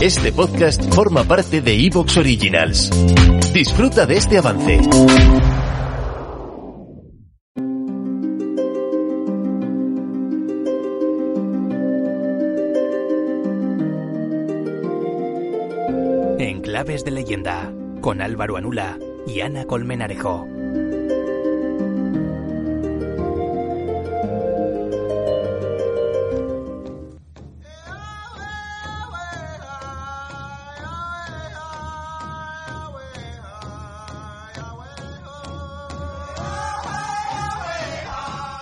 Este podcast forma parte de Evox Originals. Disfruta de este avance. En Claves de Leyenda, con Álvaro Anula y Ana Colmenarejo.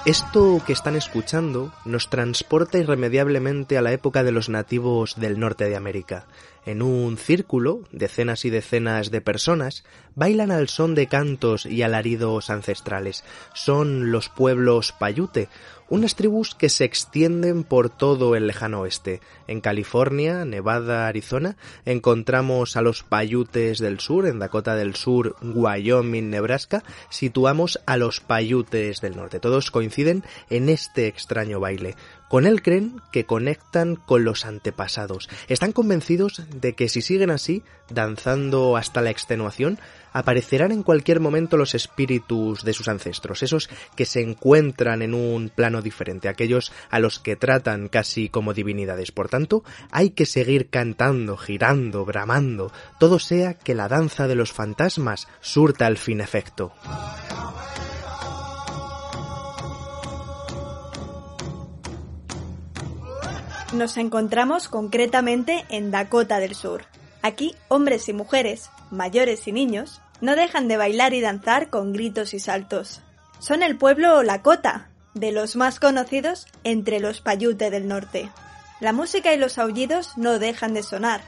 Esto que están escuchando nos transporta irremediablemente a la época de los nativos del norte de América. En un círculo, decenas y decenas de personas bailan al son de cantos y alaridos ancestrales. Son los pueblos Payute, unas tribus que se extienden por todo el lejano oeste. En California, Nevada, Arizona, encontramos a los Payutes del sur, en Dakota del Sur, Wyoming, Nebraska, situamos a los Payutes del norte. Todos coinciden en este extraño baile. Con él creen que conectan con los antepasados. Están convencidos de que si siguen así, danzando hasta la extenuación, aparecerán en cualquier momento los espíritus de sus ancestros, esos que se encuentran en un plano diferente, aquellos a los que tratan casi como divinidades. Por tanto, hay que seguir cantando, girando, bramando, todo sea que la danza de los fantasmas surta al fin efecto. Nos encontramos concretamente en Dakota del Sur. Aquí, hombres y mujeres, mayores y niños, no dejan de bailar y danzar con gritos y saltos. Son el pueblo Lakota, de los más conocidos entre los Payute del norte. La música y los aullidos no dejan de sonar,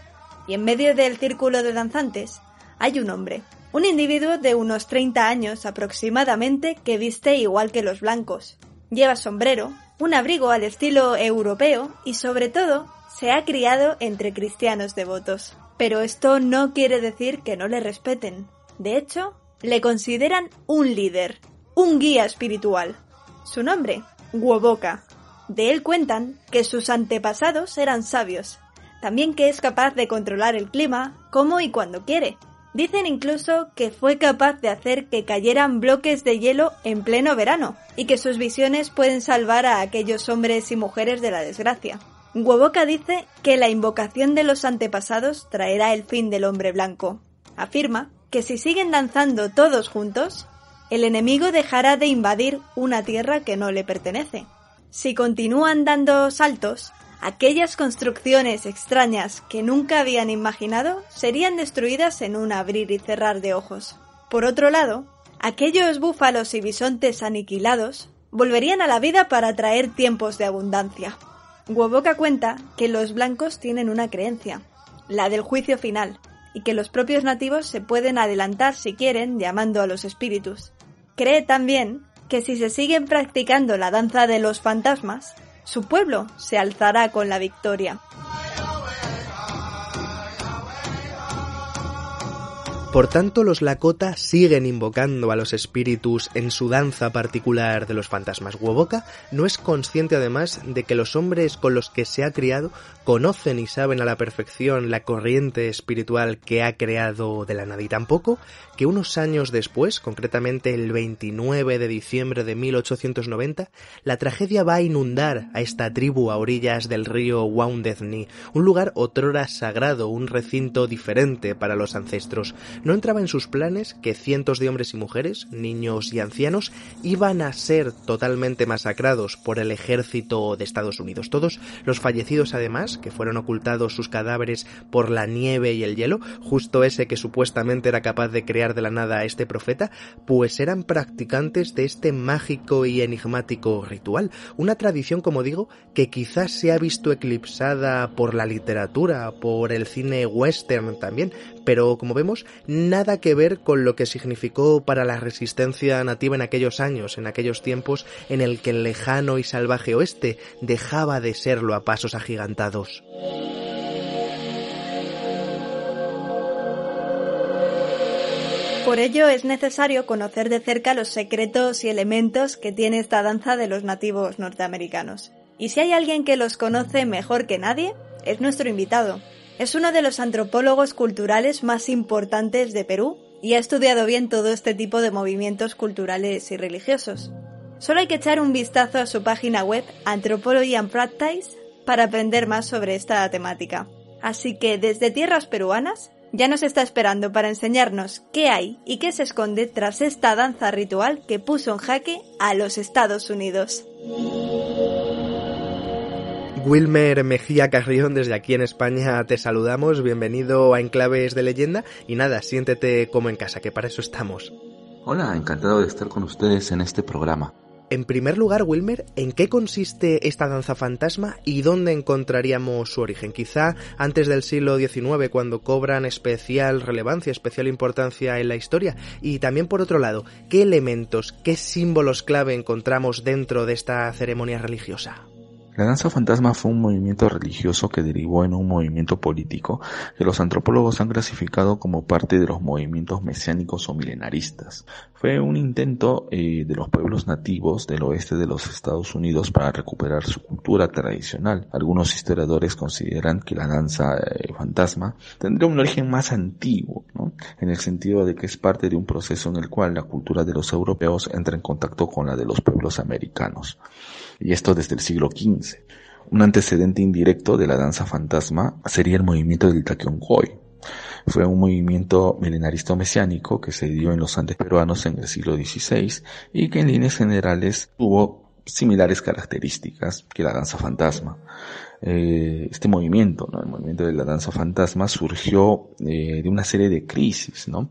y en medio del círculo de danzantes hay un hombre, un individuo de unos 30 años aproximadamente que viste igual que los blancos. Lleva sombrero, un abrigo al estilo europeo y sobre todo se ha criado entre cristianos devotos. Pero esto no quiere decir que no le respeten. De hecho, le consideran un líder, un guía espiritual. Su nombre, Woboka. De él cuentan que sus antepasados eran sabios, también que es capaz de controlar el clima como y cuando quiere. Dicen incluso que fue capaz de hacer que cayeran bloques de hielo en pleno verano y que sus visiones pueden salvar a aquellos hombres y mujeres de la desgracia. Woboka dice que la invocación de los antepasados traerá el fin del hombre blanco. Afirma que si siguen danzando todos juntos, el enemigo dejará de invadir una tierra que no le pertenece. Si continúan dando saltos, aquellas construcciones extrañas que nunca habían imaginado serían destruidas en un abrir y cerrar de ojos. Por otro lado, aquellos búfalos y bisontes aniquilados volverían a la vida para traer tiempos de abundancia. Woboka cuenta que los blancos tienen una creencia, la del juicio final, y que los propios nativos se pueden adelantar si quieren llamando a los espíritus. Cree también que si se siguen practicando la danza de los fantasmas, su pueblo se alzará con la victoria. Por tanto, los Lakota siguen invocando a los espíritus en su danza particular de los fantasmas. Woboka no es consciente además de que los hombres con los que se ha criado conocen y saben a la perfección la corriente espiritual que ha creado de la nada y tampoco que unos años después, concretamente el 29 de diciembre de 1890, la tragedia va a inundar a esta tribu a orillas del río Wounded un lugar otrora sagrado, un recinto diferente para los ancestros. No entraba en sus planes que cientos de hombres y mujeres, niños y ancianos, iban a ser totalmente masacrados por el ejército de Estados Unidos. Todos los fallecidos además, que fueron ocultados sus cadáveres por la nieve y el hielo, justo ese que supuestamente era capaz de crear de la nada a este profeta, pues eran practicantes de este mágico y enigmático ritual, una tradición, como digo, que quizás se ha visto eclipsada por la literatura, por el cine western también, pero como vemos, nada que ver con lo que significó para la resistencia nativa en aquellos años, en aquellos tiempos en el que el lejano y salvaje oeste dejaba de serlo a pasos agigantados. Por ello es necesario conocer de cerca los secretos y elementos que tiene esta danza de los nativos norteamericanos. Y si hay alguien que los conoce mejor que nadie, es nuestro invitado. Es uno de los antropólogos culturales más importantes de Perú y ha estudiado bien todo este tipo de movimientos culturales y religiosos. Solo hay que echar un vistazo a su página web Anthropology and Practice para aprender más sobre esta temática. Así que desde tierras peruanas ya nos está esperando para enseñarnos qué hay y qué se esconde tras esta danza ritual que puso en jaque a los Estados Unidos. Wilmer Mejía Carrión, desde aquí en España te saludamos, bienvenido a Enclaves de Leyenda y nada, siéntete como en casa, que para eso estamos. Hola, encantado de estar con ustedes en este programa. En primer lugar, Wilmer, ¿en qué consiste esta danza fantasma y dónde encontraríamos su origen? Quizá antes del siglo XIX, cuando cobran especial relevancia, especial importancia en la historia. Y también, por otro lado, ¿qué elementos, qué símbolos clave encontramos dentro de esta ceremonia religiosa? La danza fantasma fue un movimiento religioso que derivó en un movimiento político que los antropólogos han clasificado como parte de los movimientos mesiánicos o milenaristas. Fue un intento eh, de los pueblos nativos del oeste de los Estados Unidos para recuperar su cultura tradicional. Algunos historiadores consideran que la danza eh, fantasma tendría un origen más antiguo, ¿no? en el sentido de que es parte de un proceso en el cual la cultura de los europeos entra en contacto con la de los pueblos americanos y esto desde el siglo XV. Un antecedente indirecto de la danza fantasma sería el movimiento del Takyonghoi. Fue un movimiento milenarista mesiánico que se dio en los Andes peruanos en el siglo XVI y que en líneas generales tuvo similares características que la danza fantasma. Eh, este movimiento, ¿no? el movimiento de la danza fantasma, surgió eh, de una serie de crisis. ¿no?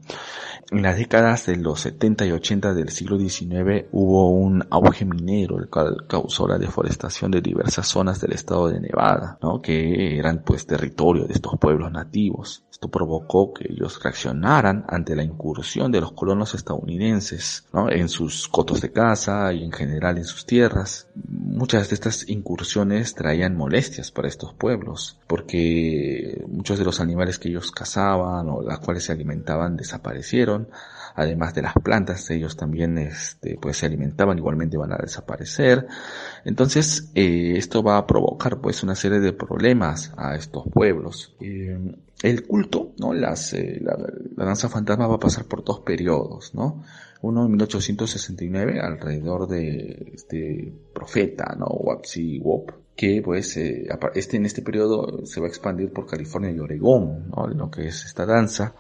En las décadas de los 70 y 80 del siglo XIX hubo un auge minero, el cual causó la deforestación de diversas zonas del estado de Nevada, ¿no? que eran pues territorio de estos pueblos nativos. Esto provocó que ellos reaccionaran ante la incursión de los colonos estadounidenses ¿no? en sus cotos de caza y en general en sus tierras. Muchas de estas incursiones traían molestias para estos pueblos, porque muchos de los animales que ellos cazaban o las cuales se alimentaban desaparecieron además de las plantas, ellos también este, pues se alimentaban, igualmente van a desaparecer. Entonces, eh, esto va a provocar pues una serie de problemas a estos pueblos. Eh, el culto, ¿no? Las, eh, la, danza fantasma va a pasar por dos periodos, ¿no? Uno en 1869, alrededor de este profeta, ¿no? Wapsi Wop, que pues este, en este periodo se va a expandir por California y Oregón, ¿no? Lo que es esta danza.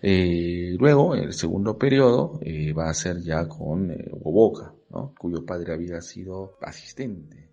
Eh, luego, el segundo periodo eh, va a ser ya con eh, Woboka, ¿no? cuyo padre había sido asistente.